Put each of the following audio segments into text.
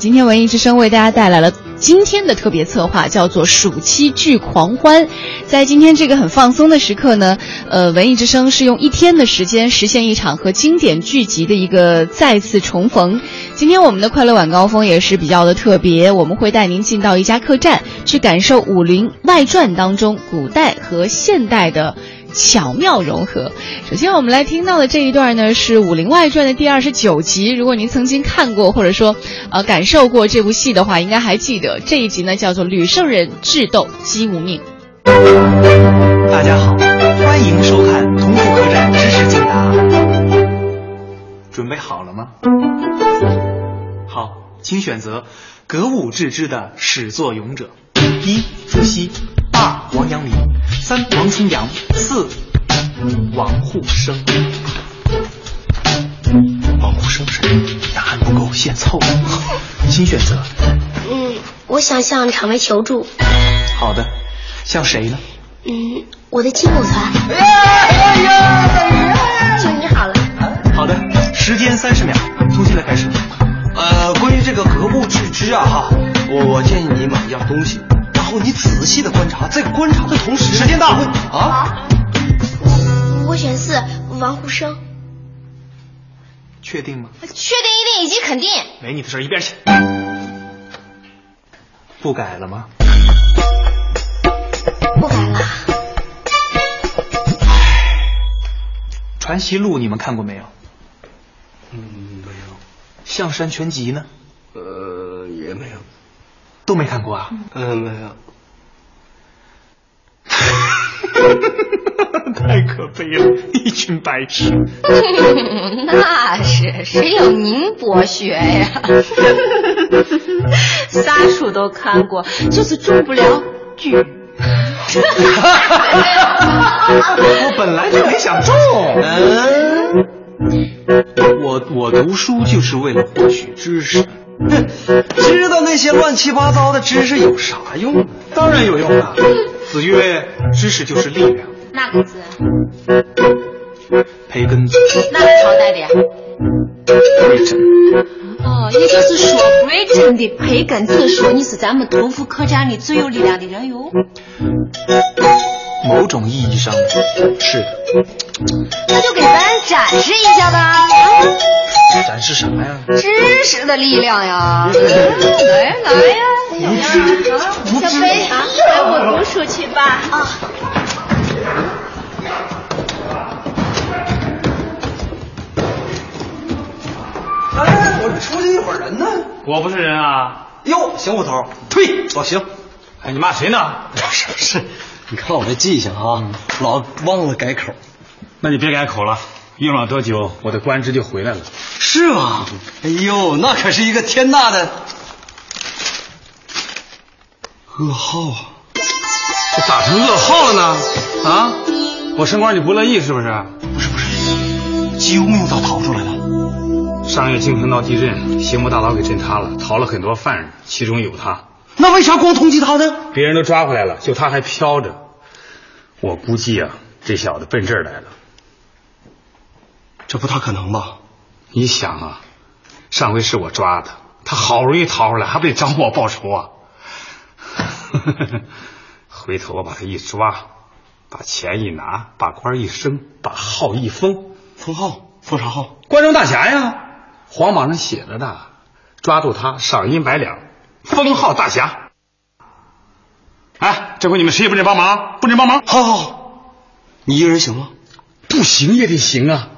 今天文艺之声为大家带来了今天的特别策划，叫做“暑期剧狂欢”。在今天这个很放松的时刻呢，呃，文艺之声是用一天的时间实现一场和经典剧集的一个再次重逢。今天我们的快乐晚高峰也是比较的特别，我们会带您进到一家客栈，去感受《武林外传》当中古代和现代的。巧妙融合。首先，我们来听到的这一段呢，是《武林外传》的第二十九集。如果您曾经看过或者说呃感受过这部戏的话，应该还记得这一集呢，叫做《吕圣人智斗姬无命》。大家好，欢迎收看《同福客栈知识竞答》。准备好了吗？好，请选择格物致知的始作俑者：一朱熹，二王阳明。三王重阳，四王沪生。王沪生是答案不够，现凑。请选择。嗯，我想向场外求助。好的，向谁呢？嗯，我的亲骨团。就你好了。好的，时间三十秒，从现在开始。呃，关于这个格物致知啊哈，我我建议你买一样东西。然后你仔细的观察，在观察的同时，时间到啊！我选四，王沪生。确定吗？确定，一定，以及肯定。没你的事，一边去。不改了吗？不改了。传习录你们看过没有？嗯，没有。象山全集呢？呃，也没有。都没看过啊？嗯，没有。太可悲了，一群白痴。那是，谁有您博学呀？啥书都看过，就是中不了举。我本来就没想中。嗯，我我读书就是为了获取知识。知道那些乱七八糟的知识有啥用？当然有用了。子曰：“知识就是力量。”哪个字？培根字。哪个朝代的呀？Britain。哦，也就是说，Britain 的培根子说你是咱们屠夫客栈里最有力量的人哟。某种意义上是的。那就给咱展示一下吧。展示什么呀？知识的力量呀！来来呀，小小飞，带我读书去吧。啊。哎，我这出去一会儿人呢。我不是人啊！哟，小虎头，呸，哦行。哎，你骂谁呢？不是不是，你看我这记性啊，老忘了改口。那你别改口了，用了多久，我的官职就回来了。是吗？哎呦，那可是一个天大的噩耗啊！这咋成噩耗了呢？啊，我升官你不乐意是不是？不是不是，姬无命咋逃出来了？上月京城闹地震，刑部大牢给震塌了，逃了很多犯人，其中有他。那为啥光通缉他呢？别人都抓回来了，就他还飘着。我估计啊，这小子奔这儿来了。这不大可能吧？你想啊，上回是我抓的，他好容易逃出来，还不得找我报仇啊？回头我把他一抓，把钱一拿，把官一升，把号一封，封号封啥号？关中大侠呀，皇榜上写着的，抓住他赏银百两，封号大侠。哎，这回你们谁也不准帮忙，不准帮忙。好好好，你一个人行吗？不行也得行啊。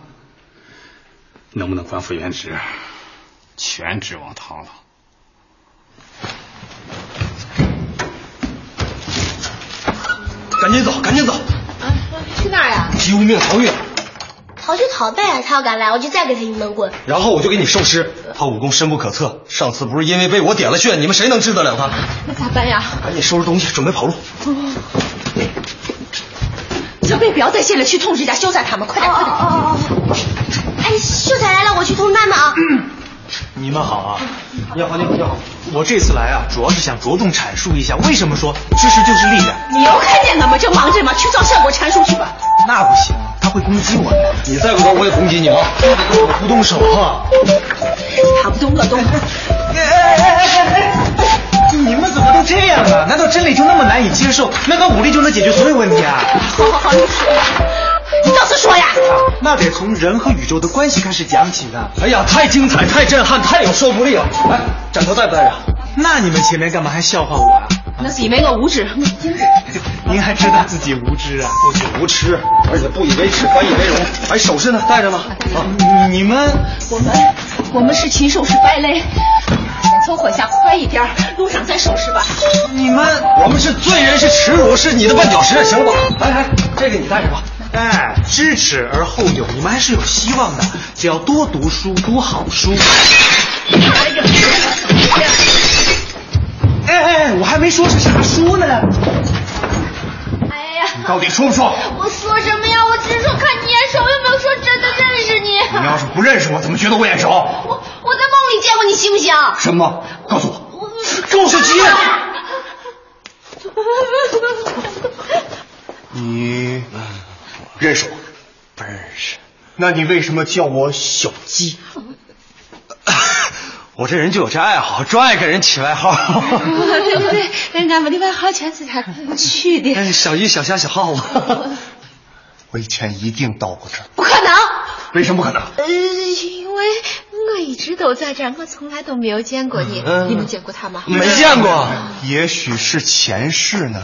能不能官复原职，全指望他了。赶紧走，赶紧走！啊，去哪儿呀？姬无命逃狱。逃就逃呗，他要敢来，我就再给他一闷棍。然后我就给你收尸。他武功深不可测，上次不是因为被我点了穴，你们谁能治得了他？那咋办呀？赶紧收拾东西，准备跑路。小贝，不要再歇了，去通知一下秀才他们，快点，快点！哦哦哦！哎，秀才来了，我去通知他们啊。你们好啊！你好，你好，你好。我这次来啊，主要是想着重阐述一下，为什么说知识就是力量。你又看见他们就忙着吗？去找效果阐述去吧。那不行，他会攻击我的。你再不走，我也攻击你啊！我不动手啊。他不动，我动。哎哎哎哎哎！你们怎么都这样啊？难道真理就那么难以接受？难道武力就能解决所有问题啊？好好好，你说，你倒是说呀！那得从人和宇宙的关系开始讲起呢。哎呀，太精彩，太震撼，太有说服力了！哎，枕头带不带着？那你们前面干嘛还笑话我啊？那是因为我无知。您还知道自己无知啊？不仅无耻，而且不以为耻，反以为荣。哎，首饰呢？带着吗？啊，你们，我们，我们是禽兽是败类。先从火下快一点，路上再收拾吧。你们，我们是罪人，是耻辱，是你的绊脚石，行了吧？来来，这个你带着吧。哎，知耻而后勇，你们还是有希望的。只要多读书，读好书。哎呀！哎哎，我还没说是啥书呢。哎呀！你到底说不说？我说什么呀？我只是说看你眼熟，又没有说真的认识你。你要是不认识我，怎么觉得我眼熟？我我在梦里见过你，行不行？什么？告诉我。周世奇。你认识我？不认识。那你为什么叫我小鸡？我这人就有这爱好，专爱给人起外号。对对对，人家们的外号全是他取的。哎，小鱼、小虾、小耗子。我以前一定到过这儿。不可能！为什么不可能？呃，因为我一直都在这儿，我从来都没有见过你。你们见过他吗？没见过。也许是前世呢。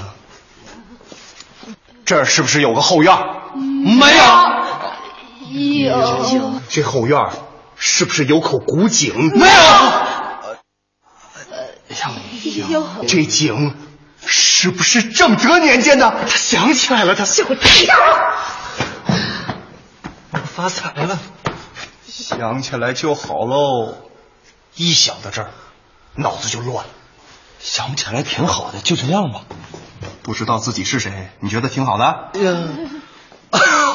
这儿是不是有个后院？没有。有。这后院是不是有口古井？没有。有。这井是不是正德年间的？他想起来了，他。我发财了。想起来就好喽。一想到这儿，脑子就乱了。想不起来挺好的，就这样吧。不知道自己是谁，你觉得挺好的？嗯，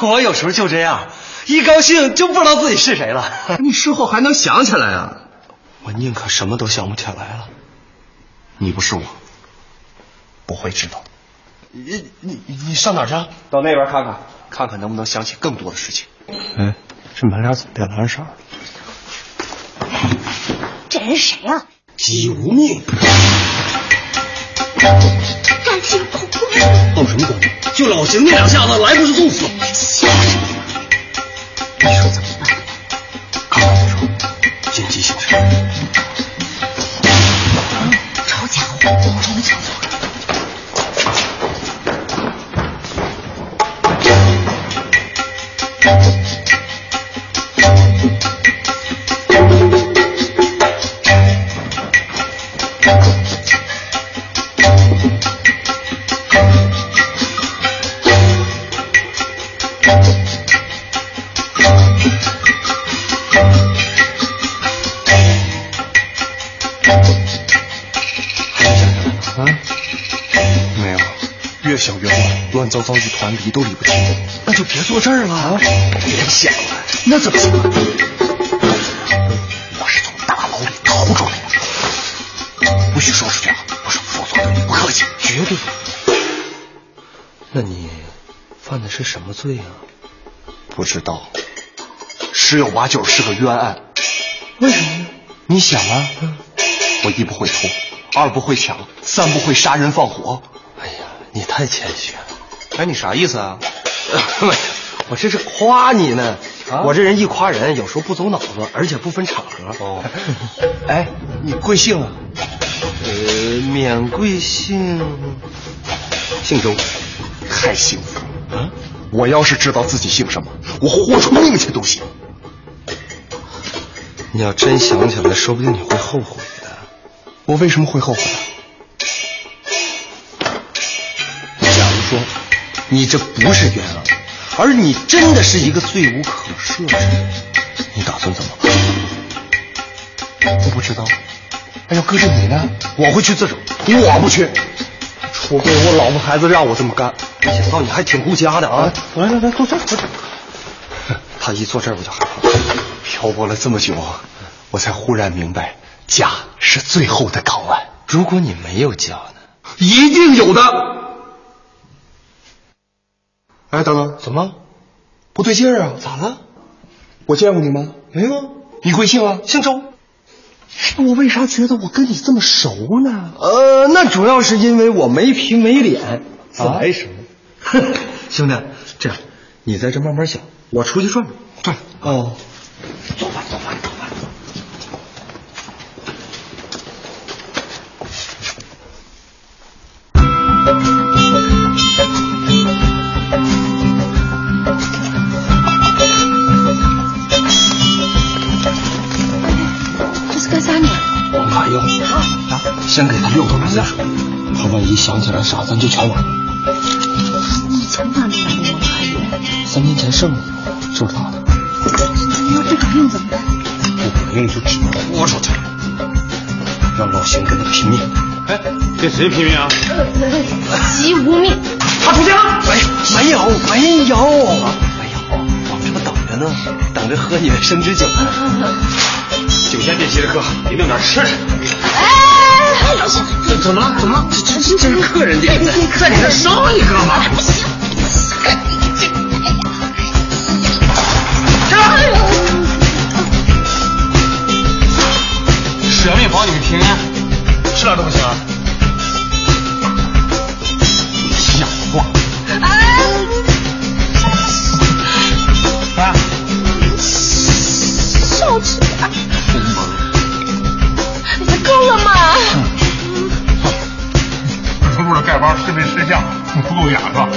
我有时候就这样，一高兴就不知道自己是谁了。你事后还能想起来啊？我宁可什么都想不起来了。你不是我，不会知道。你你你上哪儿去？到那边看看，看看能不能想起更多的事情。哎，这门帘怎么变蓝色了？这人谁啊？姬无命。感情破碰什么功？就老邢那两下子，来不是送死。笑什么？你说怎么办？刚刚说见机行事。好家伙，我真的瞧错了。乱糟糟一团，理都理不清，那就别坐这儿了。啊！别想了，那怎么行？我是从大牢里逃出来的，不许说出去啊！不是说错对你不客气，绝对。那你犯的是什么罪啊？不知道，十有八九是个冤案。为什么呢？你想啊，我一不会偷，二不会抢，三不会杀人放火。你太谦虚了。哎，你啥意思啊？我这是夸你呢。我这人一夸人，有时候不走脑子，而且不分场合。哦，哎，你贵姓啊？呃，免贵姓，姓周。太幸福了。啊！我要是知道自己姓什么，我豁出命去都行。你要真想起来，说不定你会后悔的。我为什么会后悔？说。你这不是冤枉，而你真的是一个罪无可赦之人，你打算怎么办？我不知道。哎要搁着你呢，我会去自首。我不去，除非我老婆孩子让我这么干。没想到你还挺顾家的啊！来来来，坐这，坐。他一坐这儿我就害怕。漂泊了这么久，我才忽然明白，家是最后的港湾。如果你没有家呢？一定有的。哎，等等，怎么不对劲儿啊？咋了？我见过你吗？没有啊。你贵姓啊？姓周。我为啥觉得我跟你这么熟呢？呃，那主要是因为我没皮没脸，自来熟。兄弟，这样，你在这慢慢想，我出去转转。转哦，走吧，走吧，先给他六头紫水，他万一想起来啥，咱就全完。你从哪里来的王卡药？三年前剩的，就是他的。你要不管用怎么办？不管用就只能豁出去了，让老邢跟他拼命。哎，跟谁拼命啊？姬无命。他出现了！没没有没有没有，我们这不等着呢，等着喝你的生之酒呢。酒先别急着喝，你弄点吃的。哎，怎怎么了？怎么了？这这这是客人点的，再给他上一个嘛。舍命保你们平安，吃点都不行啊！不够雅是吧？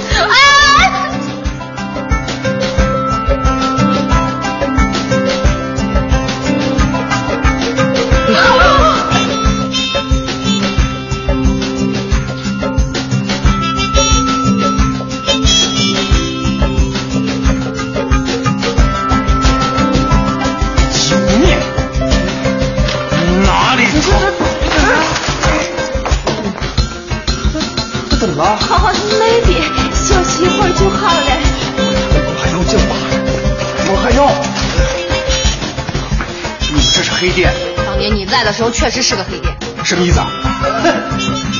确实是个黑店。什么意思啊？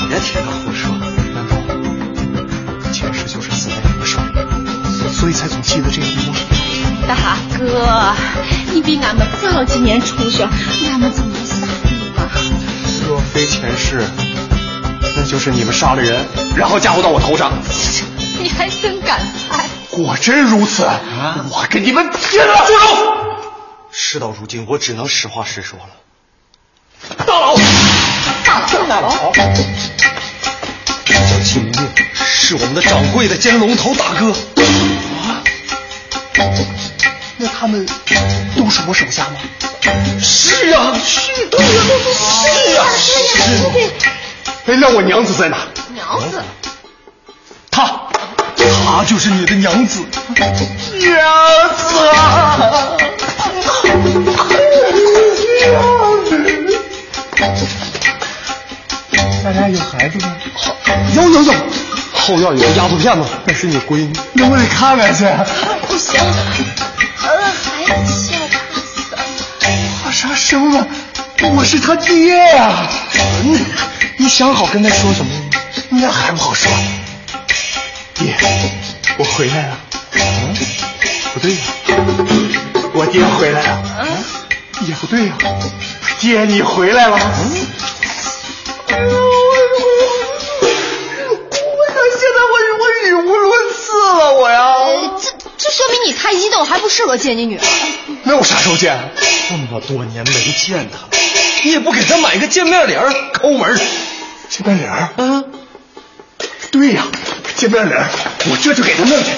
别听他胡说，难道前世就是死在你们手里，所以才总记得这一幕？大哥，你比俺们早几年出生，俺们怎么杀你嘛？若非前世，那就是你们杀了人，然后嫁祸到我头上。你还真敢猜？果真如此，我跟你们拼了！住手！事到如今，我只能实话实说了。大佬，大佬，大佬，这叫季无命，是我们的掌柜的兼龙头大哥。啊？那他们都是我手下吗？是啊，是对呀，是啊，是啊。哎，那我娘子在哪？娘子，她，她就是你的娘子。娘子啊！大家有孩子吗？有有有，后院有个丫头片子，那是你闺女，那我得看看去。不行，呃，孩子小怕死。我啥生了？我是他爹呀、你你想好跟他说什么了吗？那还不好说。爹，我回来了。嗯，不对呀、我爹回来了。嗯，也不对呀、爹你回来了。我我现在我我语无伦次了，我呀。这这说明你太激动，还不适合见你女儿。那我啥时候见？这么多年没见他了，你也不给他买个见面礼，抠门。见面礼儿？啊，对呀，见面礼，我这就给他弄去。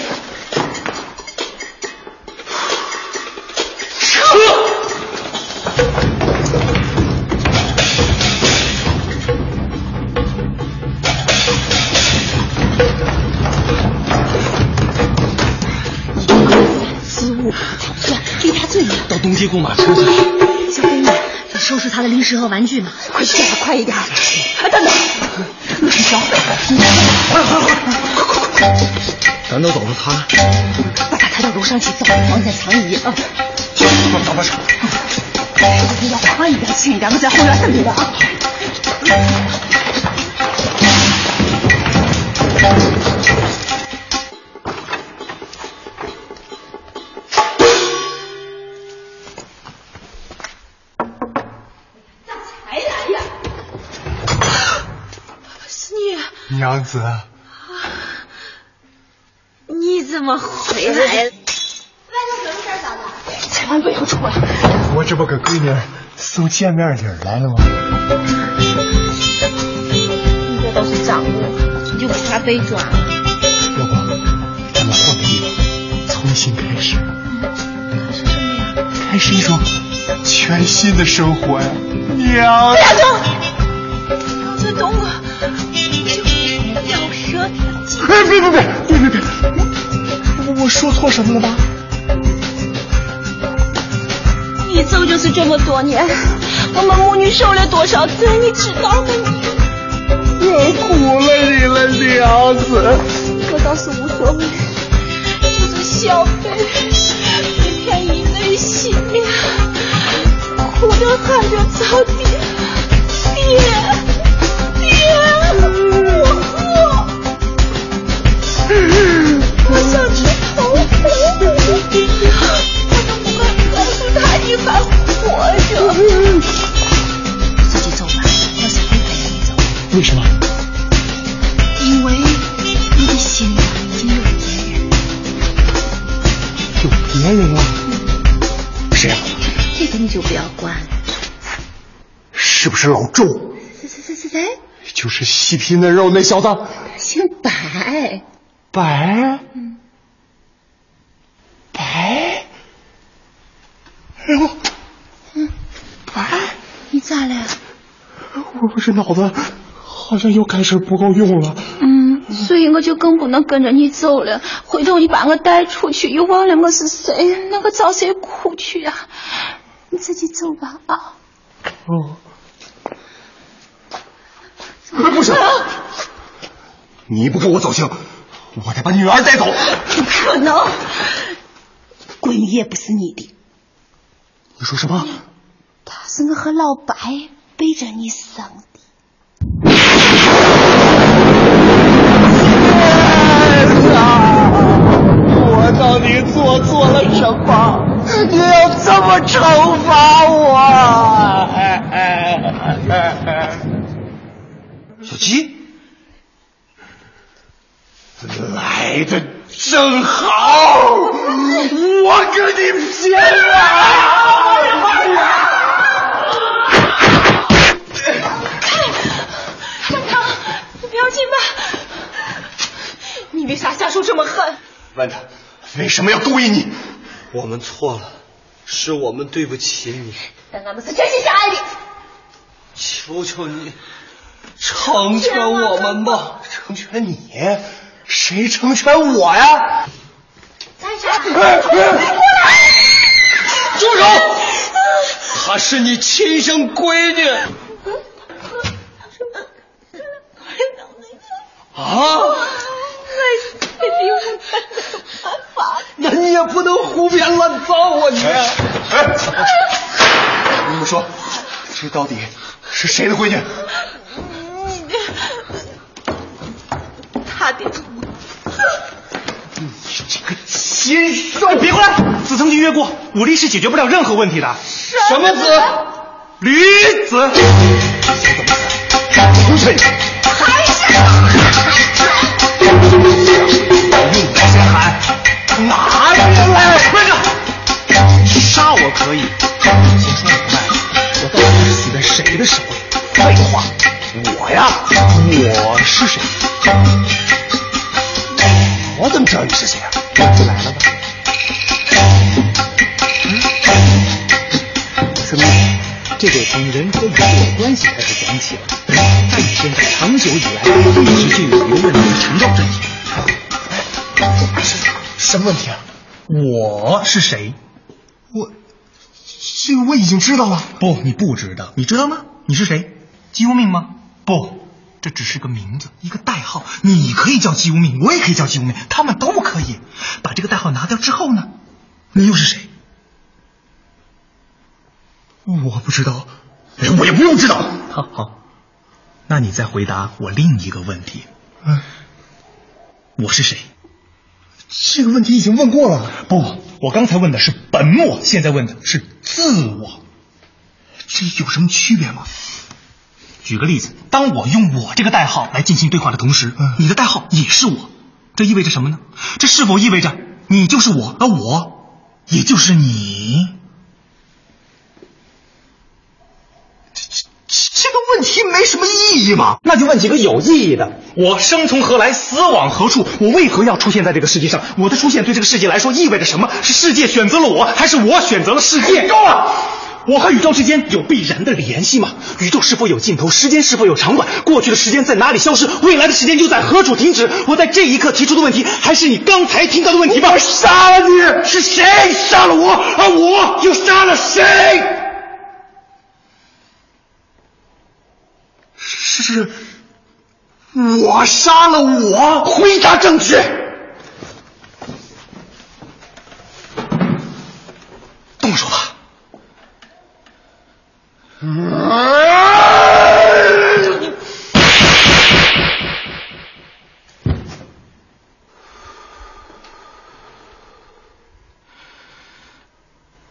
最远。到东街雇马车去。小飞女，要收拾他的零食和玩具嘛，快去叫他快一点。啊，等等，陆小小，你快快快快快快！咱都走了，他把他抬到楼上去，找个房间藏衣啊。帮帮帮手！你要快一点，轻一点，我在后院等你的啊。娘子，你怎么回来了？外头什么事儿，嫂子？千万不要出来！我这不给闺女送见面礼来了吗？你这都是账目，你就不怕被抓？要不咱们换个地方，重新开始，开始什么呀？开始一种全新的生活呀！娘子，要哎，别别别别别别！我我说错什么了吧？你走就是这么多年，我们母女受了多少罪，你知道吗？我苦了你了，娘子。我倒是无所谓，就是小辈每天以泪洗面，哭着喊着找爹，爹，爹，还活着？自己走吧，我是不陪着你走。为什么？因为你的心里已经有别人，有别人了？谁啊？这个你就不要管了。是不是老周？谁谁谁谁谁？就是细皮嫩肉那小子。姓白，白，嗯，白，哎呦，咋了？我不是脑子好像又开始不够用了。嗯，所以我就更不能跟着你走了。回头你把我带出去，又忘了我是谁，那我找谁哭去啊？你自己走吧啊！哦，不行，你不跟我走行，我得把女儿带走。不可能，闺女也不是你的，你说什么？他是我和老白背着你生的。我到底做错了什么？你要这么惩罚我？小鸡，来的正好，我跟你拼了！万堂，你不要紧吧？你为啥下手这么狠？问他为什么要勾引你？我们错了，是我们对不起你，但俺们是真心相爱的。求求你，成全我们吧！成全你？谁成全我呀？住手！她是你亲生闺女啊！那你也不能胡编乱造啊你！哎，你们说，这到底是谁的闺女？他的。你这个禽兽！别过来！子曾经约过，武力是解决不了任何问题的。什么子？驴子，出去！用你先喊，拿人来！慢着，杀我可以，先说明白，我到底是死在谁的手里？废话，我呀，我是谁？我怎么知道你是谁啊？就来了吧。子明，这得从人和鱼的关系开始讲起了。在你身上长久以来一直就有一个问题缠绕着你。什么问题啊？我是谁？我这个我已经知道了。不，你不知道。你知道吗？你是谁？姬无命吗？不，这只是个名字，一个代号。你可以叫姬无命，我也可以叫姬无命，他们都可以。把这个代号拿掉之后呢，你又是谁？我不知道，哎我也不用知道。好好，那你再回答我另一个问题：嗯，我是谁？这个问题已经问过了。不，我刚才问的是本我，现在问的是自我，这有什么区别吗？举个例子，当我用我这个代号来进行对话的同时，你的代号也是我，这意味着什么呢？这是否意味着你就是我，而我也就是你？这个问题没什么意义嘛？那就问几个有意义的。我生从何来，死往何处？我为何要出现在这个世界上？我的出现对这个世界来说意味着什么？是世界选择了我，还是我选择了世界？够了！我和宇宙之间有必然的联系吗？宇宙是否有尽头？时间是否有长短？过去的时间在哪里消失？未来的时间又在何处停止？我在这一刻提出的问题，还是你刚才听到的问题吗？我杀了你！是谁杀了我？而我又杀了谁？是我杀了我，回答正确。动手吧。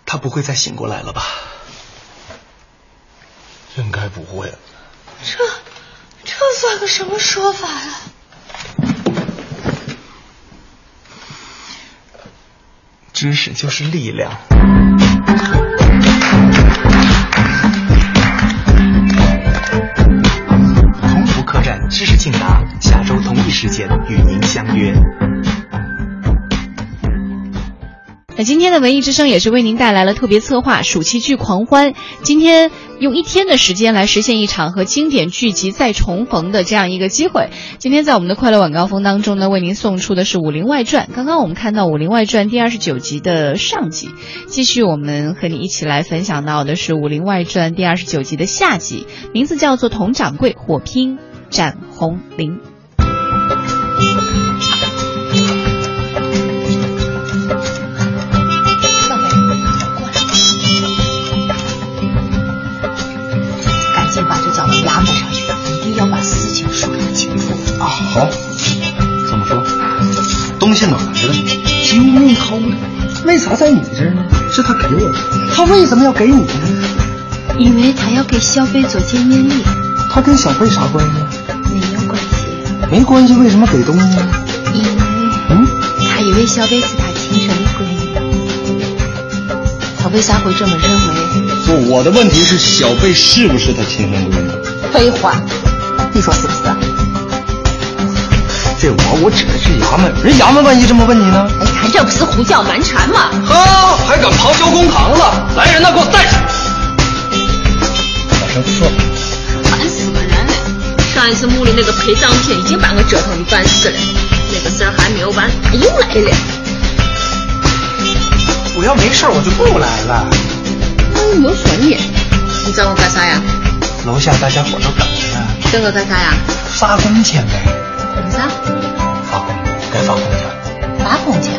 他不会再醒过来了吧？应该不会。这这算个什么说法呀？知识就是力量。同福客栈知识竞答，下周同一时间与您相约。那今天的文艺之声也是为您带来了特别策划暑期剧狂欢。今天用一天的时间来实现一场和经典剧集再重逢的这样一个机会。今天在我们的快乐晚高峰当中呢，为您送出的是《武林外传》。刚刚我们看到《武林外传》第二十九集的上集，继续我们和你一起来分享到的是《武林外传》第二十九集的下集，名字叫做《佟掌柜火拼斩红绫》。好，这么说，东西哪儿去了？就没偷的，为啥在你这儿呢？是他给我的，他为什么要给你呢？因为他要给小贝做见面礼，他跟小贝啥关系？没有关系，没关系，为什么给东西呢？因为嗯，他以为小贝是他亲生的闺女。他为啥会这么认为？不，我的问题是小贝是不是他亲生闺女？废话，你说是不是？这我我指的是衙门，人衙门万一这么问你呢？哎，呀这不是胡搅蛮缠吗？哈，还敢咆哮公堂了？来人呐，给我带上！马上说。烦死个人了！上一次墓里那个陪葬品已经把我折腾的半死了，那个事儿还没有完，他又来了。我要没事儿我就不来了。我又没说你，你找我干啥呀？楼下大家伙都等着呢，等我干啥呀？发工钱呗。干啥？发工，该发工钱。发工钱？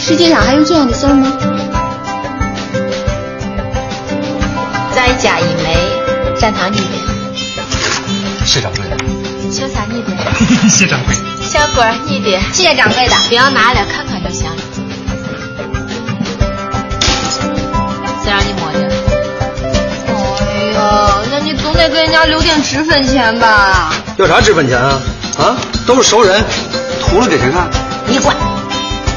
世界上还有这样的事儿吗？再加一枚，占他你的。谢掌柜的，小啥你的？谢掌柜。小鬼儿你的。谢掌柜的，不要拿了，看看就行了。谁让你摸的？哎呦，那你总得给人家留点脂粉钱吧？要啥脂粉钱啊？啊，都是熟人，图了给谁看？你管！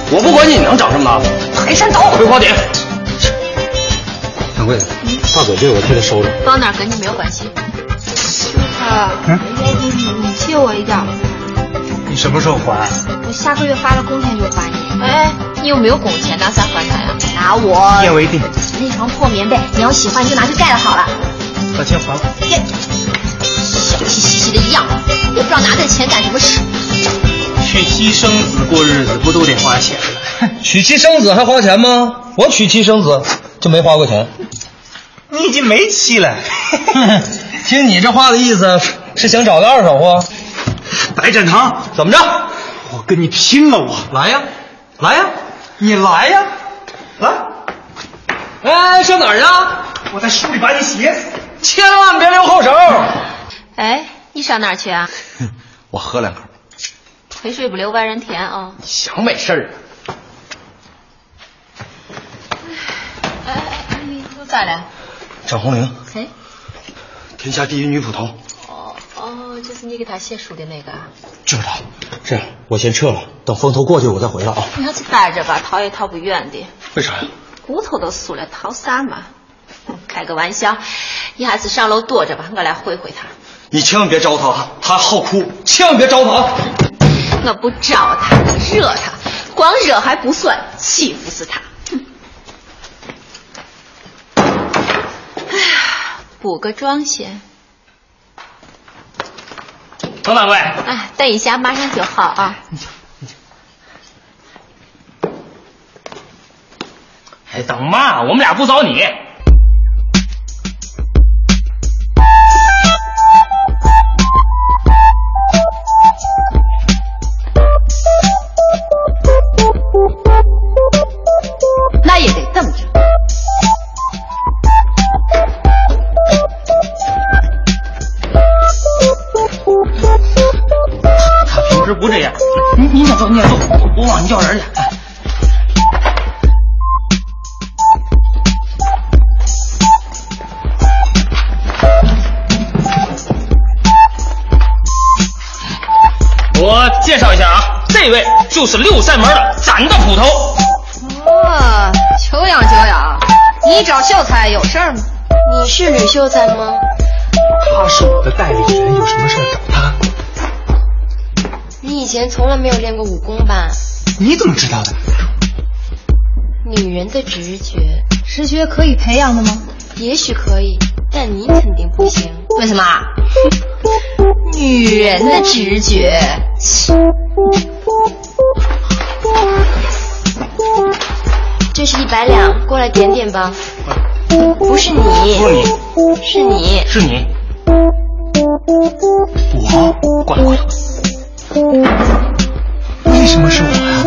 我不管你，你能长什么大？黑山走！葵花点。掌柜的，大嘴这个我替他收着。放哪儿跟你没有关系。啊，你你借我一点。你什么时候还？我下个月发了工钱就还你。哎，你有没有工钱，拿啥还他呀？拿我一言为定。那床破棉被，你要喜欢就拿去盖了好了。把钱还了。耶，小气兮兮的样子，也不知道拿这钱干什么事。娶妻生子过日子不都得花钱吗？娶妻生子还花钱吗？我娶妻生子就没花过钱。你已经没妻了。听你这话的意思，是想找个二手货？白展堂，怎么着？我跟你拼了！我来呀，来呀，你来呀，来！哎，上哪儿去？我在书里把你写死。千万别留后手。哎，你上哪儿去啊？我喝两口。肥水不流外人田啊！想美事儿啊？哎哎，咋了？张红玲，谁？天下第一女捕头。哦哦，就是你给他写书的那个。知道。这样，我先撤了，等风头过去我再回来啊。你还是待着吧，逃也逃不远的。为啥呀？骨头都酥了，逃啥嘛？开个玩笑，你还是上楼躲着吧，我来会会他。你千万别招他，他好哭，千万别招他。我不招他，惹他，光惹还不算，欺负死他。哎呀，补个妆先。佟掌柜，哎，等一下，马上就好啊。哎，等嘛，我们俩不找你。那也得等着。他平时不这样，你你先走，你先走，我往你叫人去。我介绍一下啊，这位就是六扇门的秀才有事儿吗？你是吕秀才吗？他是我的代理人，有什么事找他？你以前从来没有练过武功吧？你怎么知道的？女人的直觉，直觉可以培养的吗？也许可以，但你肯定不行。为什么？女人的直觉。这是一百两，过来点点吧。不是你，不是你，是你，是你。我过来过来。为什么是我呀？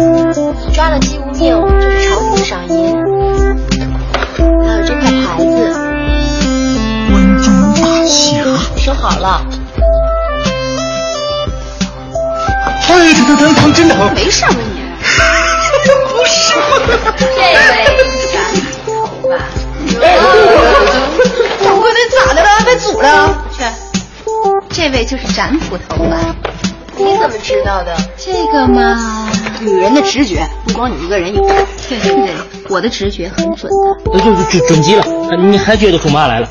你抓了姬无命，这是朝廷的赏银，还有这块牌子。关中大侠。收好了。哎，疼疼疼疼，真疼！没事吧你？不是。这位了？被阻了？去，这位就是展捕头吧？你怎么知道的？这个嘛，女人的直觉不光你一个人有。对对对，我的直觉很准的。就就准准极了，你还觉得出嘛来了？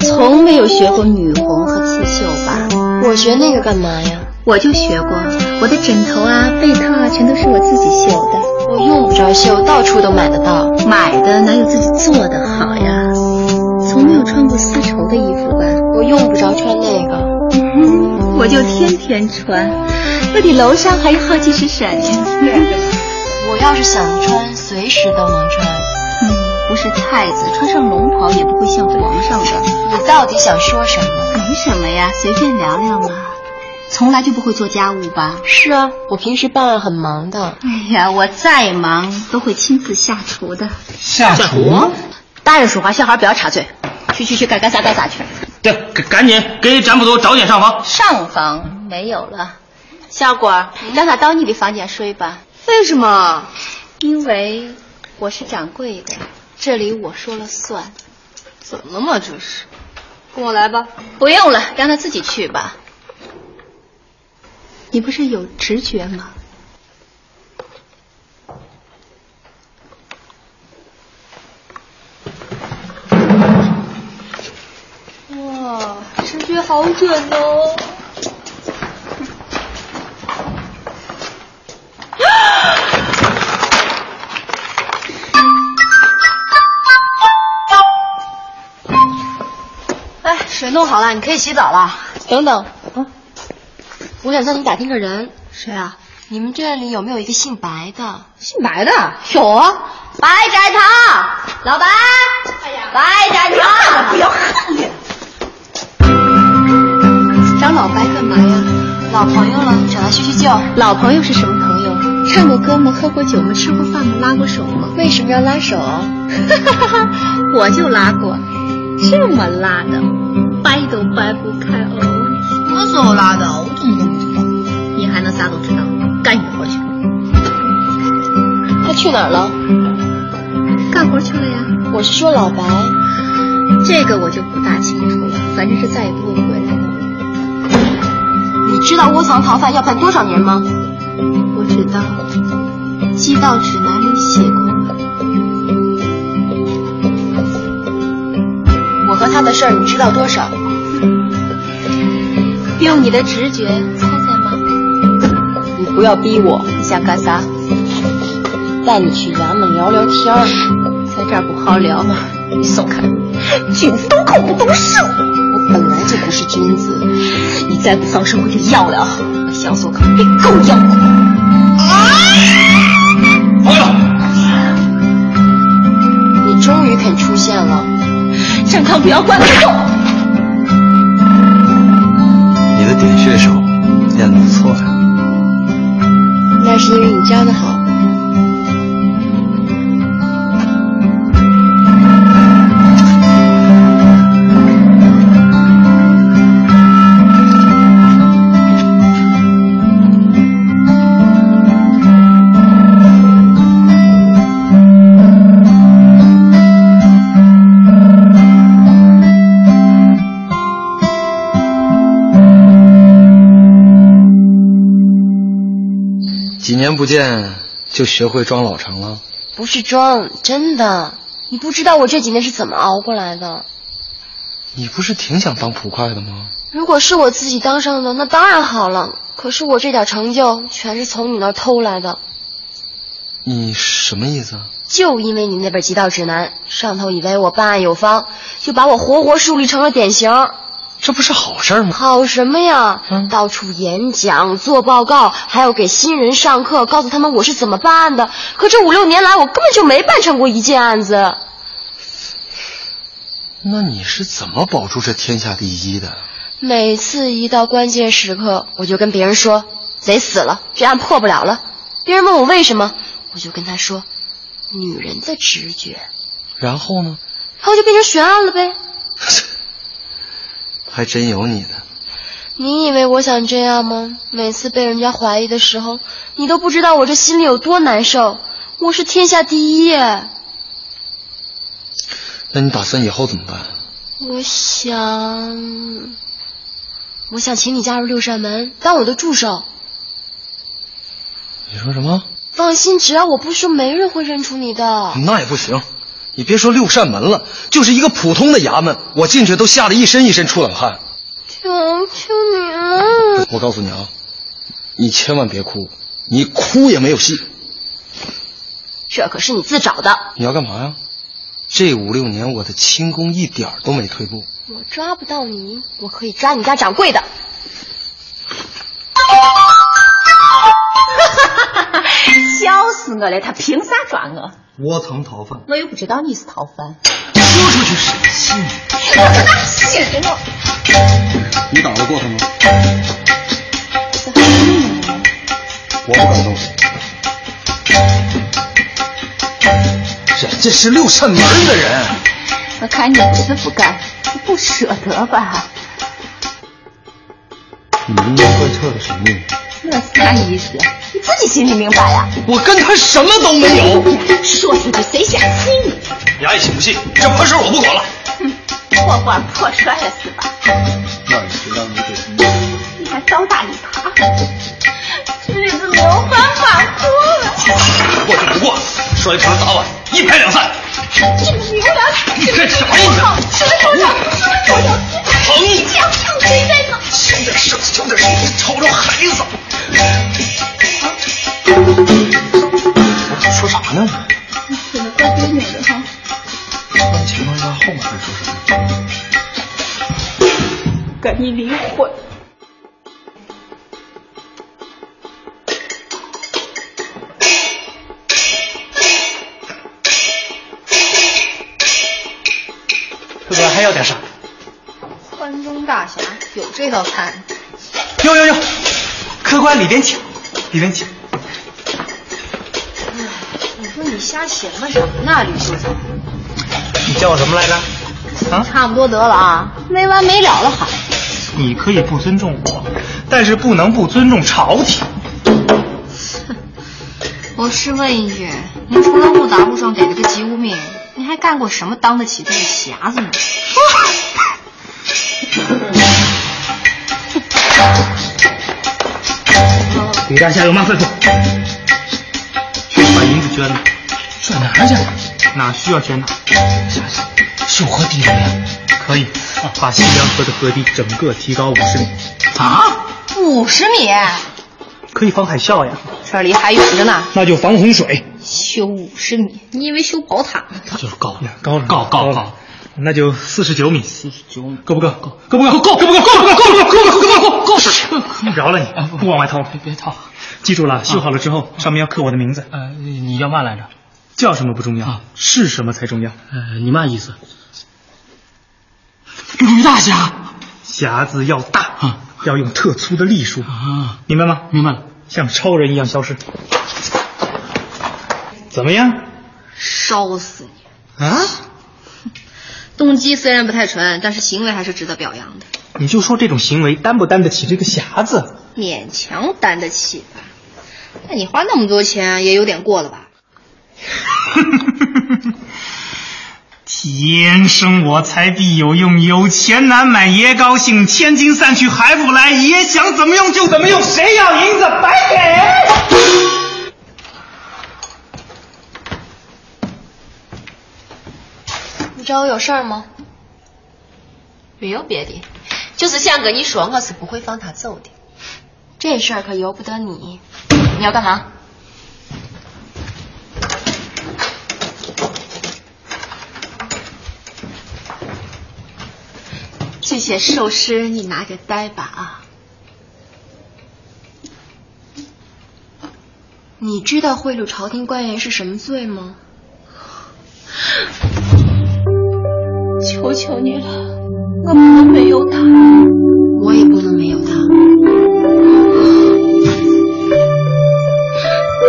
从没有学过女红和刺绣吧？我学那个干嘛呀？我就学过，我的枕头啊、被套啊，全都是我自己绣的。我用不着绣，到处都买得到。买的哪有自己做的好呀？穿过丝绸的衣服吧？我用不着穿那个。嗯，我就天天穿。那你楼上还有好几只闪呀？我要是想穿，随时都能穿。嗯，不是太子，穿上龙袍也不会像皇上的。你到底想说什么？没什么呀，随便聊聊嘛。从来就不会做家务吧？是啊，我平时办案很忙的。哎呀，我再忙都会亲自下厨的。下厨？大人说话，小孩不要插嘴。去去去，该干啥干啥去。对，赶赶紧给展捕头找点上房。上房没有了。小果，你让他到你的房间睡吧。为什么？因为我是掌柜的，这里我说了算。怎么了嘛？这是。跟我来吧。不用了，让他自己去吧。你不是有直觉吗？好准哦！哎，水弄好了，你可以洗澡了。等等，嗯，我想向你打听个人。谁啊？你们这里有没有一个姓白的？姓白的有啊，白展堂，老白，哎呀，白展堂，不要老白干嘛呀？老朋友了，找他叙叙旧。老朋友是什么朋友？唱过歌吗？喝过酒吗？吃过饭吗？拉过手吗？为什么要拉手？哈哈哈，哈我就拉过，这么拉的，掰都掰不开哦。什么时候拉的？我怎么都不知道。你还能啥都知道？干你的活去。他去哪儿了？干活去了呀。我是说老白。这个我就不大清楚了。反正是再也不会回来的。你知道窝藏逃犯要判多少年吗？我知道，《寄到指南》里写过。我和他的事儿你知道多少？用你的直觉猜猜吗？你不要逼我，你想干啥？带你去衙门聊聊天儿，在这儿不好聊吗？你松开，君子动口不动手。就不是君子，你再不放手我就要了。把小锁铐给狗咬过。放下！你终于肯出现了。健康，不要管我。你的点穴手练得不错呀、那是因为你教的好。不见就学会装老成了？不是装，真的。你不知道我这几年是怎么熬过来的。你不是挺想当捕快的吗？如果是我自己当上的，那当然好了。可是我这点成就全是从你那儿偷来的。你什么意思啊？就因为你那本《极道指南》，上头以为我办案有方，就把我活活树立成了典型。这不是好事吗？好什么呀？嗯到处演讲、做报告，还要给新人上课，告诉他们我是怎么办案的。可这五六年来，我根本就没办成过一件案子。那你是怎么保住这天下第一的？每次一到关键时刻，我就跟别人说贼死了，这案破不了了。别人问我为什么，我就跟他说，女人的直觉。然后呢？然后就变成悬案了呗。还真有你的。你以为我想这样吗？每次被人家怀疑的时候，你都不知道我这心里有多难受。我是天下第一耶！那你打算以后怎么办？我想，我想请你加入六扇门，当我的助手。你说什么？放心，只要我不说，没人会认出你的。那也不行。你别说六扇门了，就是一个普通的衙门，我进去都吓得一身一身出冷汗。求求你了！我告诉你啊，你千万别哭，你哭也没有戏。这可是你自找的。你要干嘛呀？这五六年我的轻功一点都没退步。我抓不到你，我可以抓你家掌柜的。笑死我了！他凭啥抓我？窝藏逃犯，我又不知道你是逃犯。说出去谁信？我可哪信？你打得过他吗？我不敢动手。人家是六扇门的人。我看你不是不干，你不舍得吧？你阴阳怪气的什么意思？那啥意思？你自己心里明白呀、我跟他什么都没有。说出去谁相信你？你爱信不信？这破事我不管了。破罐破摔了是吧？那你就让你给你还倒打一耙，这日子没有办法过了。过就不过，摔盘砸碗，一拍两散。这个你有点太你干啥呀你？什么手掌？什么手掌？疼！你这样唱谁在呢？小点声，小点声，吵着孩子。这道菜。有有有，客官里边请，里边请。哎你说你瞎闲吧什么呢，吕秀才？你叫我什么来着？啊，差不多得了啊，没完没了了还。你可以不尊重我，但是不能不尊重朝廷。我试问一句，你除了误打误撞给了个吉无命，你还干过什么当得起这个匣子呢？李大侠有嘛吩咐？去把银子捐了。转哪儿去？哪需要捐哪。修河堤怎么样？可以，把西凉河的河堤整个提高五十米。啊，五十米？可以防海啸呀。这离还远着呢。那就防洪水。修五十米？你以为修宝塔呢？就是高了，高了，高高高。那就四十九米，四十九米，够不够？够，够？不够？够，够！不够？够！不够？够！不够？够！不够？够！不够？够！够。饶了你，不往外掏，别别掏。记住了，修好了之后，上面要刻我的名字。呃，你叫嘛来着？叫什么不重要，是什么才重要。呃，你嘛意思？吕大侠，匣子要大，要用特粗的隶书，啊，明白吗？明白了，像超人一样消失。怎么样？烧死你！啊！动机虽然不太纯，但是行为还是值得表扬的。你就说这种行为担不担得起这个匣子？勉强担得起吧。那你花那么多钱也有点过了吧？天生我材必有用，有钱难买爷高兴，千金散去还复来，爷想怎么用就怎么用，谁要银子白给。你找我有事儿吗？没有别的，就是想跟你说，我是不会放他走的。这事儿可由不得你。你要干嘛？这些首饰你拿着戴吧啊！你知道贿赂朝廷官员是什么罪吗？求求你了，我不能没有他，我也不能没有他。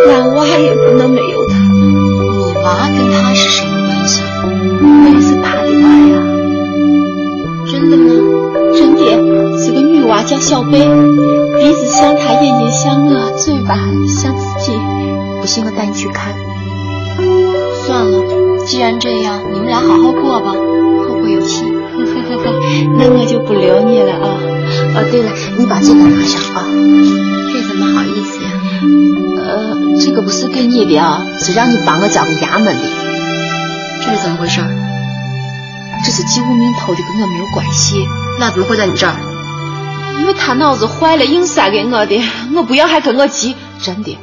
俺娃也不能没有他。你娃跟他是什么关系？我也是他的娃呀。真的吗？真的，是个女娃叫小贝，鼻子像他，眼睛像我，嘴巴像自己。不信我带你去看。算了，既然这样，你们俩好好过吧。后会有期。那我就不留你了啊！哦，对了，你把这个拿上啊。这怎么好意思呀？呃，这个不是给你的啊，是让你帮我交给衙门的。这是怎么回事？这是季无名偷的，跟我没有关系。那怎么会在你这儿？因为他脑子坏了，硬塞给我的。我不要还跟我急，真的。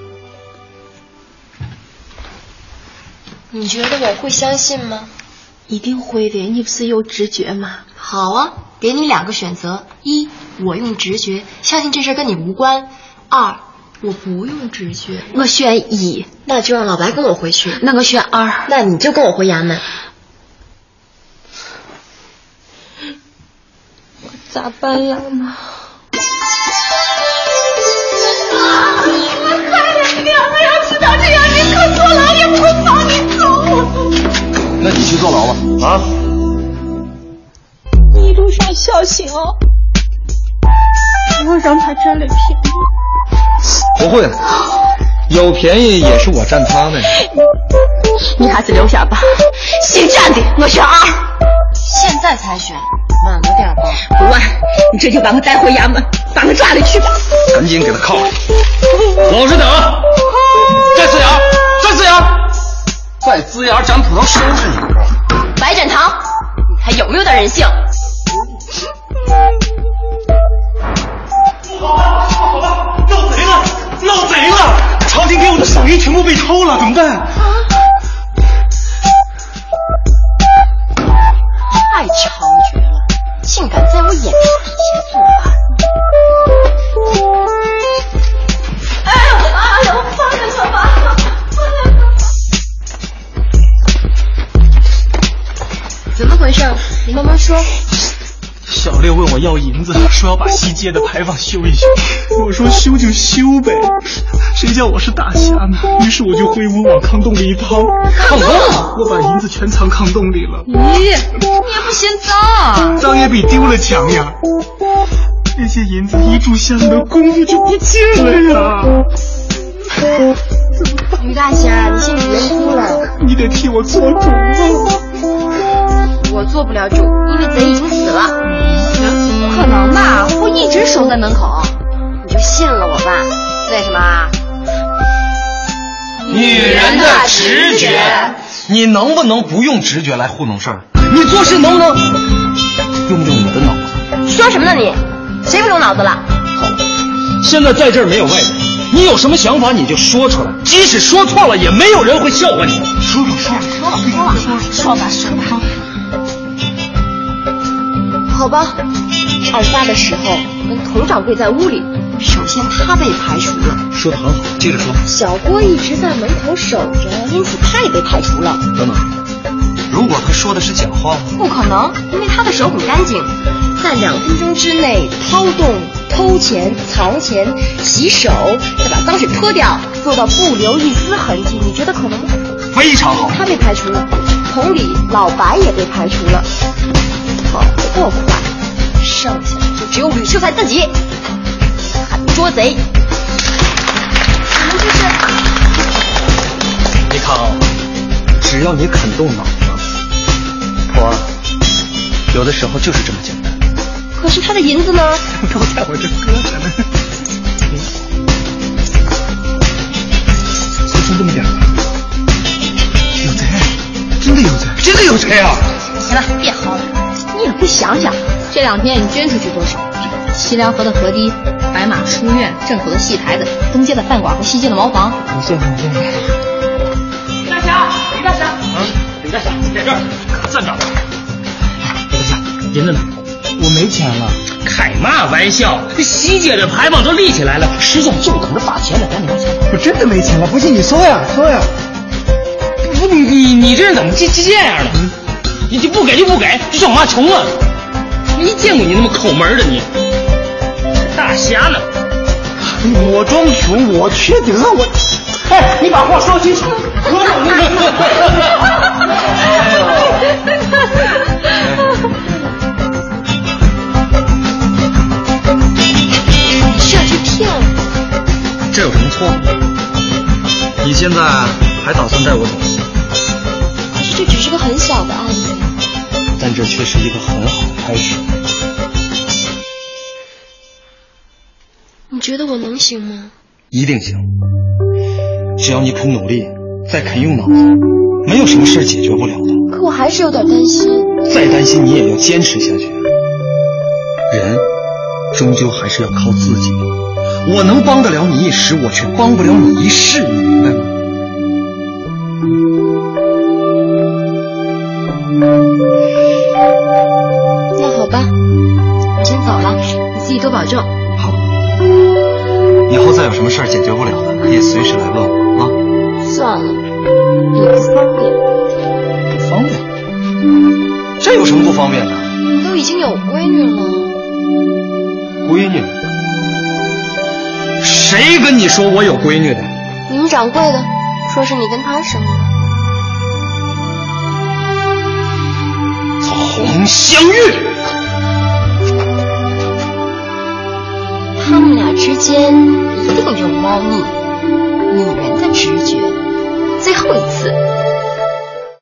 你觉得我会相信吗？一定会的，你不是有直觉吗？好啊，给你两个选择：一，我用直觉，相信这事跟你无关；二，我不用直觉。我选一，那就让老白跟我回去。那我选二，那你就跟我回衙门。我咋办呀，妈？啊！快点，娘！我要知道这样，你可坐牢也不会放。那你去坐牢吧，啊！你一路上小心哦，不要让他占了便宜。不会的，有便宜也是我占他的。你还是留下吧，姓占的我选二。现在才选，晚了点吧？不晚，你这就把我带回衙门，把我抓了去吧。赶紧给他铐上！老实点啊！再呲牙，再呲牙，再呲牙，咱土豆收拾你！白展堂，你还有没有点人性？不好了，不，好了，闹贼了，闹贼了！朝廷给我的赏银全部被偷了，怎么办？说要把西街的牌坊修一修。我说修就修呗，谁叫我是大侠呢？于是我就挥舞往炕洞里一抛，炕洞，我把银子全藏炕洞里了。咦，你也不嫌脏？脏也比丢了强呀！那些银子一炷香的功夫就不见了呀！于大侠，你先别哭了，你得替我做主啊！我做不了主，因为贼已经死了。能。能吧？会一直守在门口。你就信了我吧？为什么？女人的直觉，你能不能不用直觉来糊弄事儿？你做事能不能用用你的脑子？说什么呢你？谁不用脑子了？好，现在在这儿没有外人，你有什么想法你就说出来，即使说错了，也没有人会笑话你。说说说说吧说吧说吧说吧。好吧，案发的时候跟佟掌柜在屋里，首先他被排除了。说的很好，接着说。小郭一直在门口守着，因此他也被排除了。等等，如果他说的是假话呢？不可能，因为他的手很干净，在两分钟之内掏洞、偷钱、藏钱、洗手，再把脏水泼掉，做到不留一丝痕迹，你觉得可能吗？非常好。他被排除了，同理，老白也被排除了。跑得够快，剩下的就只有吕秀才自己，喊捉贼。你们这是？你看啊，只要你肯动脑子，破案有的时候就是这么简单。可是他的银子呢？都在我这搁着呢。就剩这么点有贼，真的有贼，真的有贼啊！行了，别嚎了。你也不想想，这两天你捐出去多少？西凉河的河堤、白马书院、镇口的戏台子、东街的饭馆和西街的茅房。你谢谢你谢谢。李大侠，李大侠，嗯，李大侠在这儿，可算找到了。李大侠，银子呢？我没钱了。开嘛玩笑？这西街的牌坊都立起来了，时间就等着发钱了，赶紧拿钱。我真的没钱了，不信你搜呀搜呀。不，你你你这人怎么这这样呢？你就不给就不给，这叫妈穷啊！没见过你那么抠门的你。大侠呢？我装穷，我缺德，我。哎，你把话说清楚。你是要去骗我？这有什么错？你现在还打算带我走？可是这只是个很小的案子。但这却是一个很好的开始。你觉得我能行吗？一定行，只要你肯努力，再肯用脑子，没有什么事解决不了的。可我还是有点担心。再担心你也要坚持下去。人终究还是要靠自己的。我能帮得了你一时，我却帮不了你一世，你明白吗？吧，我先走了，你自己多保重。好，以后再有什么事儿解决不了的，可以随时来问我啊。算了，也不方便。不方便？这有什么不方便的？你都已经有闺女了。闺女？谁跟你说我有闺女的？林掌柜的说是你跟他生的。佟湘玉，他们俩之间一定有猫腻，女人的直觉。最后一次，